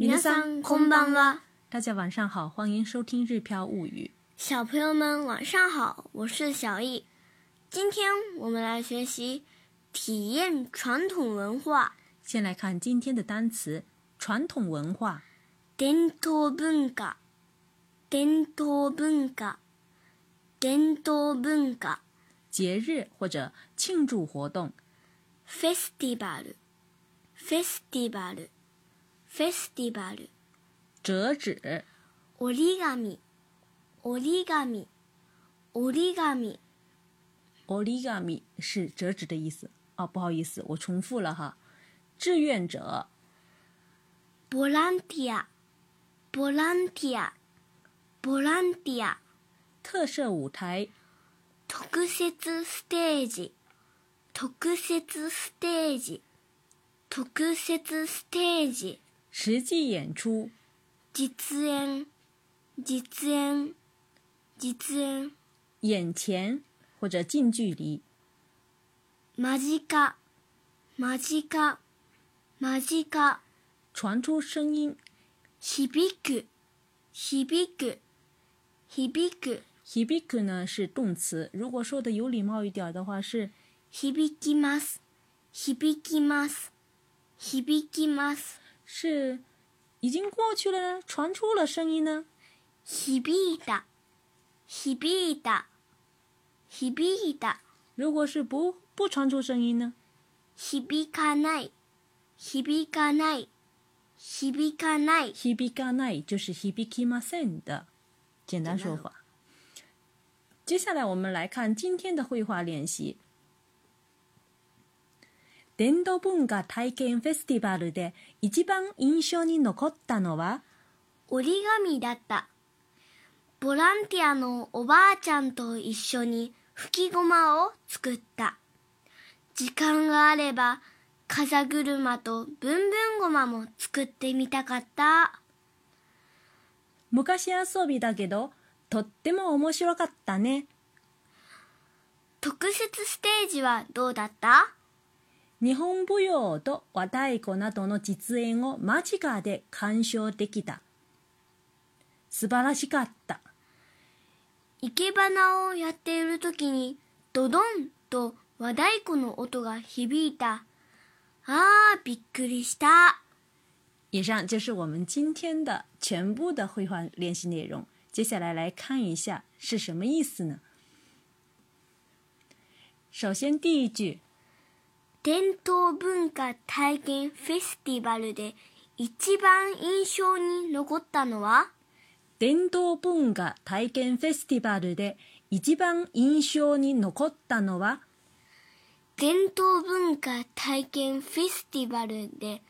云山空邦洼，大家晚上好，欢迎收听《日飘物语》。小朋友们晚上好，我是小易。今天我们来学习体验传统文化。先来看今天的单词：传统文化。传统文化，传统文化，传统文化。节日或者庆祝活动。Festival，Festival。Festival，折纸。Origami，Origami，Origami。Origami 是折纸的意思哦，不好意思，我重复了哈。志愿者。Volunteer，Volunteer，Volunteer。特色舞台。特设 stage，特设 stage，特设 stage。实际演出，実演、実演、実演。眼前或者近距离，間近、間近、間近。传出声音，響く、響く、響く。響く呢是动词，如果说的有礼貌一点的话是，響きます、響きます、響きます。是，已经过去了，传出了声音呢。ひびいた、ひびいた、ひびいた。如果是不不传出声音呢？ひびかない、ひびかない、ひびかない。ひびかない就是ひびきません的简单说法。接下来我们来看今天的绘画练习。伝統文化体験フェスティバルで一番印象に残ったのは折り紙だったボランティアのおばあちゃんと一緒に吹きごまを作った時間があれば風車とぶんぶんごまも作ってみたかった昔遊びだけどとっても面白かったね特設ステージはどうだった日本舞踊と和太鼓などの実演を間近で鑑賞できた。素晴らしかった。生け花をやっている時にドドンと和太鼓の音が響いた。ああ、びっくりした。以上就是我们今天的全部的绘画练习内容。接下来来看一下是什么意思呢？首先第一句。伝統文化体験フェスティバルで一番印象に残ったのは伝統文化体験フェスティバルで一番印象に残ったのは伝統文化体験フェスティバルで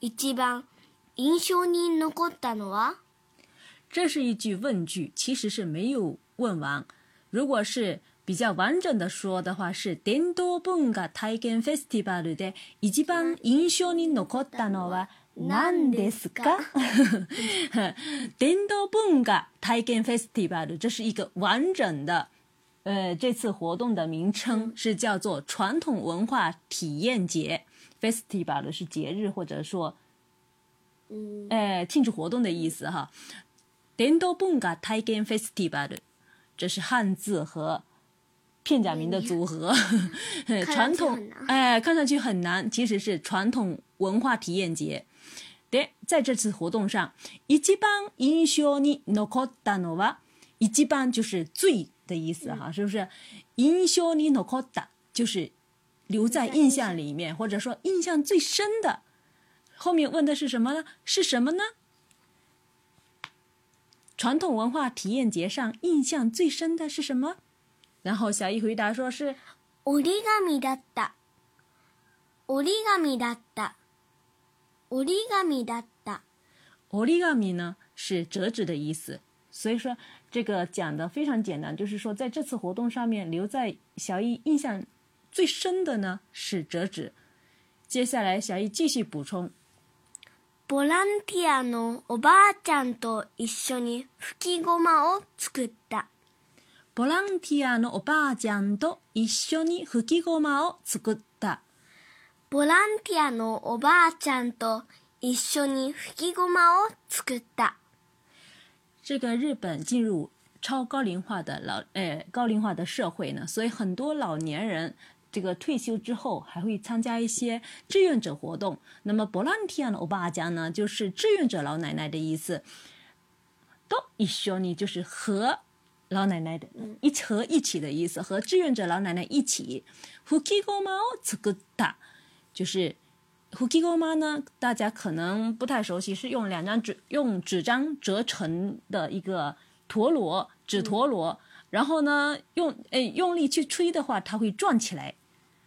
一番印象に残ったのは这是一句问句，其实是没有问完。如果是比较完整的说的话是“伝統文化体験フェスティバル”で一番印象に残ったのは何ですか？“伝 統文化体験フェスティバル”这是一个完整的，呃，这次活动的名称是叫做“传统文化体验节”。“フェスティバル”是节日或者说，哎，庆祝活动的意思哈。“伝統文化体験フェスティバル”这是汉字和。片假名的组合，传统哎，看上去很难，其实是传统文化体验节。对，在这次活动上，一番印象に残ったのは一番就是最的意思哈，是不是？印象に残った就是留在印象里面，或者说印象最深的。后面问的是什么呢？是什么呢？传统文化体验节上印象最深的是什么？然后小易回答说：“是折纸，折纸，折纸，折纸。折纸呢是折纸的意思。所以说这个讲的非常简单，就是说在这次活动上面，留在小易印象最深的呢是折纸。接下来小易继续补充：，一ボランティアのおばあちゃんと一緒に吹きごまを作った。ボランティアのおばあちゃんと一緒に吹きごまを作った。这个日本进入超高龄化的老呃高龄化的社会呢，所以很多老年人这个退休之后还会参加一些志愿者活动。那么 volunteer 的欧巴家呢，就是志愿者老奶奶的意思。都一緒に就是和老奶奶的，一和一起的意思，和志愿者老奶奶一起。Hukigoma tsuguta，就是 Hukigoma 呢，大家可能不太熟悉，是用两张纸，用纸张折成的一个陀螺，纸陀螺。然后呢，用诶用力去吹的话，它会转起来。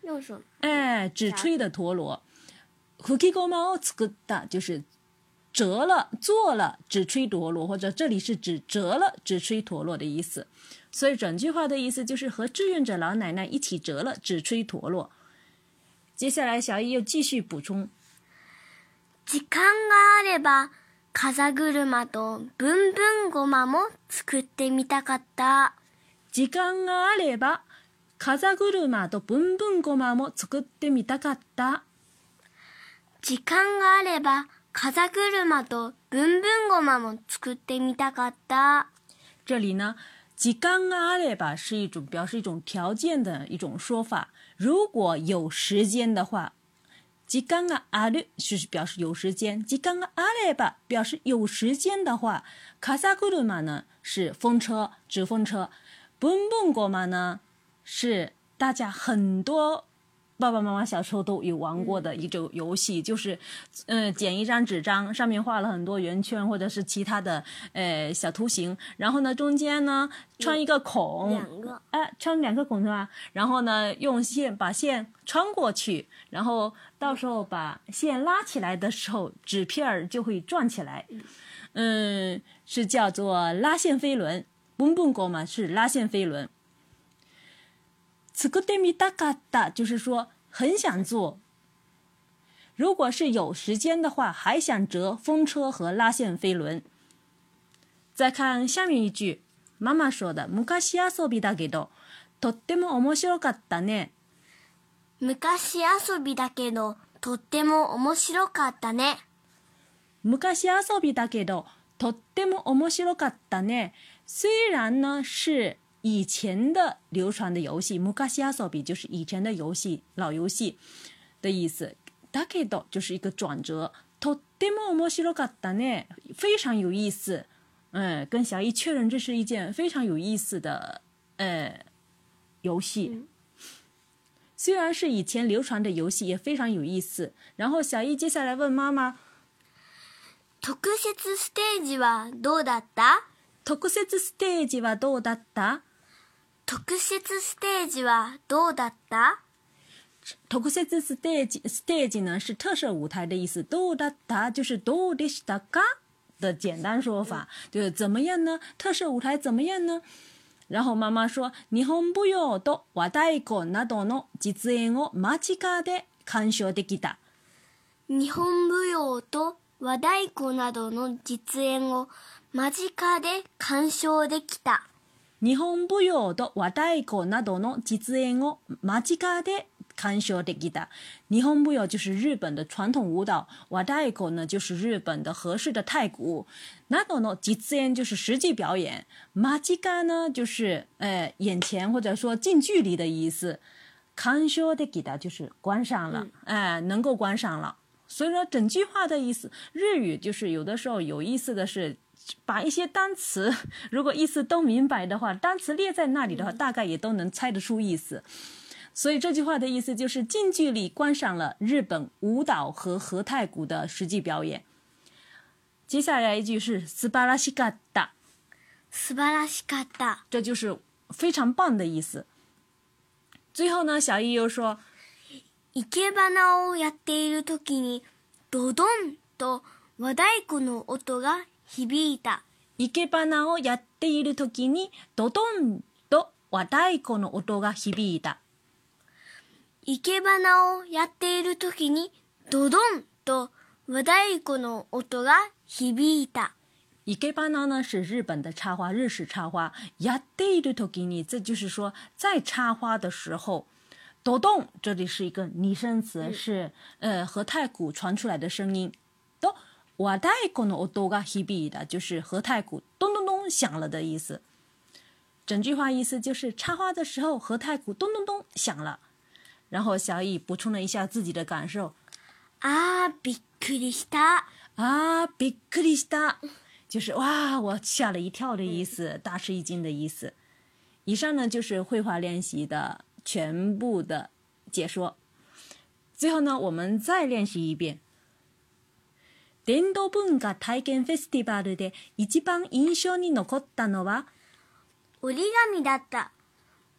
右手。哎，纸吹的陀螺。Hukigoma t s u u t a 就是 h u k i o m a 呢大家可能不太熟悉是用两张纸用纸张折成的一个陀螺纸陀螺然后呢用诶用力去吹的话它会转起来右手哎纸吹的陀螺 h u k i g o m a t s u u t a 就是折了，做了，只吹陀螺，或者这里是指折了，只吹陀螺的意思。所以整句话的意思就是和志愿者老奶奶一起折了，只吹陀螺。接下来，小易又继续补充：時間があれば，風車も作ってみたかった。があれば，風車も作ってみたかった。があれば。風車とぶんぶんごまも作ってみたかった。这里呢，時間があれば是一种表示一种条件的一种说法。如果有时间的话，時間がある是表示有时间，時間があれば表示有时间的话，風車呢是风车，纸风车，ブんブんゴマ呢是大家很多爸爸妈妈小时候都有玩过的一种游戏，就是，嗯，剪一张纸张，上面画了很多圆圈或者是其他的呃小图形，然后呢中间呢穿一个孔，两个，哎，穿两个孔是吧？然后呢用线把线穿过去，然后到时候把线拉起来的时候，纸片儿就会转起来。嗯，是叫做拉线飞轮，蹦蹦狗嘛，是拉线飞轮。作ってみたかった，就是说很想做。如果是有时间的话，还想折风车和拉线飞轮。再看下面一句，妈妈说的“昔遊びだけど、とっても面白かったね”。昔遊びだけど、とっても面白かったね。昔遊びだけど、とっても面白かったね。虽然呢是。以前的流传的游戏 m u k a s i Asobi 就是以前的游戏，老游戏的意思。Dakido 就是一个转折。とても面白いからね，非常有意思。嗯，跟小伊确认，这是一件非常有意思的呃游戏。虽然是以前流传的游戏，也非常有意思。然后小伊接下来问妈妈：，特设ステージはどうだった？特设ステージはどうだった？特設ステージはどうだった特設ステージ、ステージ呢是特设舞台的意思。どうだった就是どうでしたか的简单说法，就是怎么样呢？特设舞台怎么样呢？然后妈妈说，日本舞踊と和太鼓などの実演を間近で鑑賞できた。日本舞踊と和太鼓などの実演を間近で鑑賞できた。日本舞踊と和太鼓などの実演を間近で鑑賞できた。日本舞踊就是日本的传统舞蹈，和太鼓呢就是日本的合适的太鼓，などの実演就是实际表演，間近呢就是哎眼前或者说近距离的意思，鑑賞できた就是观赏了，哎能够观赏了。所以说整句话的意思，日语就是有的时候有意思的是。把一些单词，如果意思都明白的话，单词列在那里的话，大概也都能猜得出意思。所以这句话的意思就是近距离观赏了日本舞蹈和和太鼓的实际表演。接下来一句是“素晴らしかった”，这就是非常棒的意思。最后呢，小易又说：“いけばなをやっているときにドドンと和太鼓の音が。”響いた。生け花をやっている時にドドンと和太鼓の音が響いた。ケけナをやっている時にドドンと和太鼓の音が響いた。伊给巴呢は日本の插花，日式插花。やっているときに，这就是说在插花的时候，抖动，这里是一个拟声词，是呃和太鼓传出来的声音。抖瓦太古诺多嘎希比的，就是和太鼓咚咚咚响了的意思。整句话意思就是插花的时候和太鼓咚咚咚响了。然后小乙补充了一下自己的感受。啊，比克ク斯。した！啊，比克ク斯。した！就是哇，我吓了一跳的意思，大吃一惊的意思。以上呢就是绘画练习的全部的解说。最后呢，我们再练习一遍。伝道文化体験フェスティバルで一番印象に残ったのは折り紙だった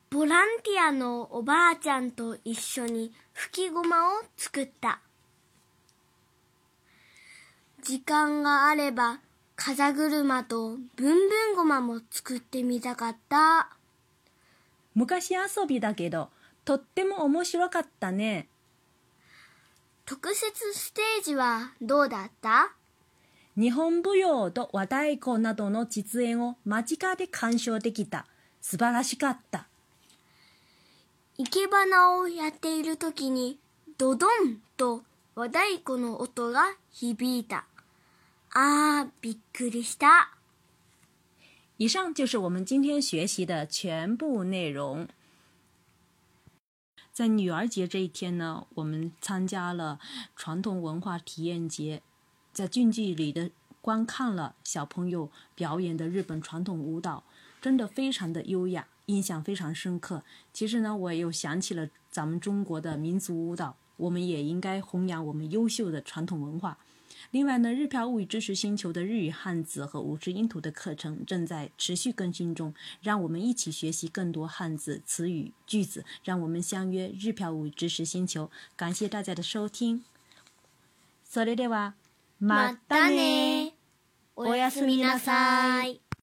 ボランティアのおばあちゃんと一緒に吹きごまを作った時間があれば風車とぶんぶんごまも作ってみたかった昔遊びだけどとっても面白かったね特設ステージはどうだった日本舞踊と和太鼓などの実演を間近で鑑賞できた。素晴らしかった。生け花をやっている時にドドンと和太鼓の音が響いた。あー、びっくりした。以上就是我们今天学习的全部内容。在女儿节这一天呢，我们参加了传统文化体验节，在近距离的观看了小朋友表演的日本传统舞蹈，真的非常的优雅，印象非常深刻。其实呢，我又想起了咱们中国的民族舞蹈，我们也应该弘扬我们优秀的传统文化。另外呢，日漂物语知识星球的日语汉字和五十音图的课程正在持续更新中，让我们一起学习更多汉字、词语、句子。让我们相约日漂物语知识星球。感谢大家的收听。サレデワ、マダネ、おやすみなさい。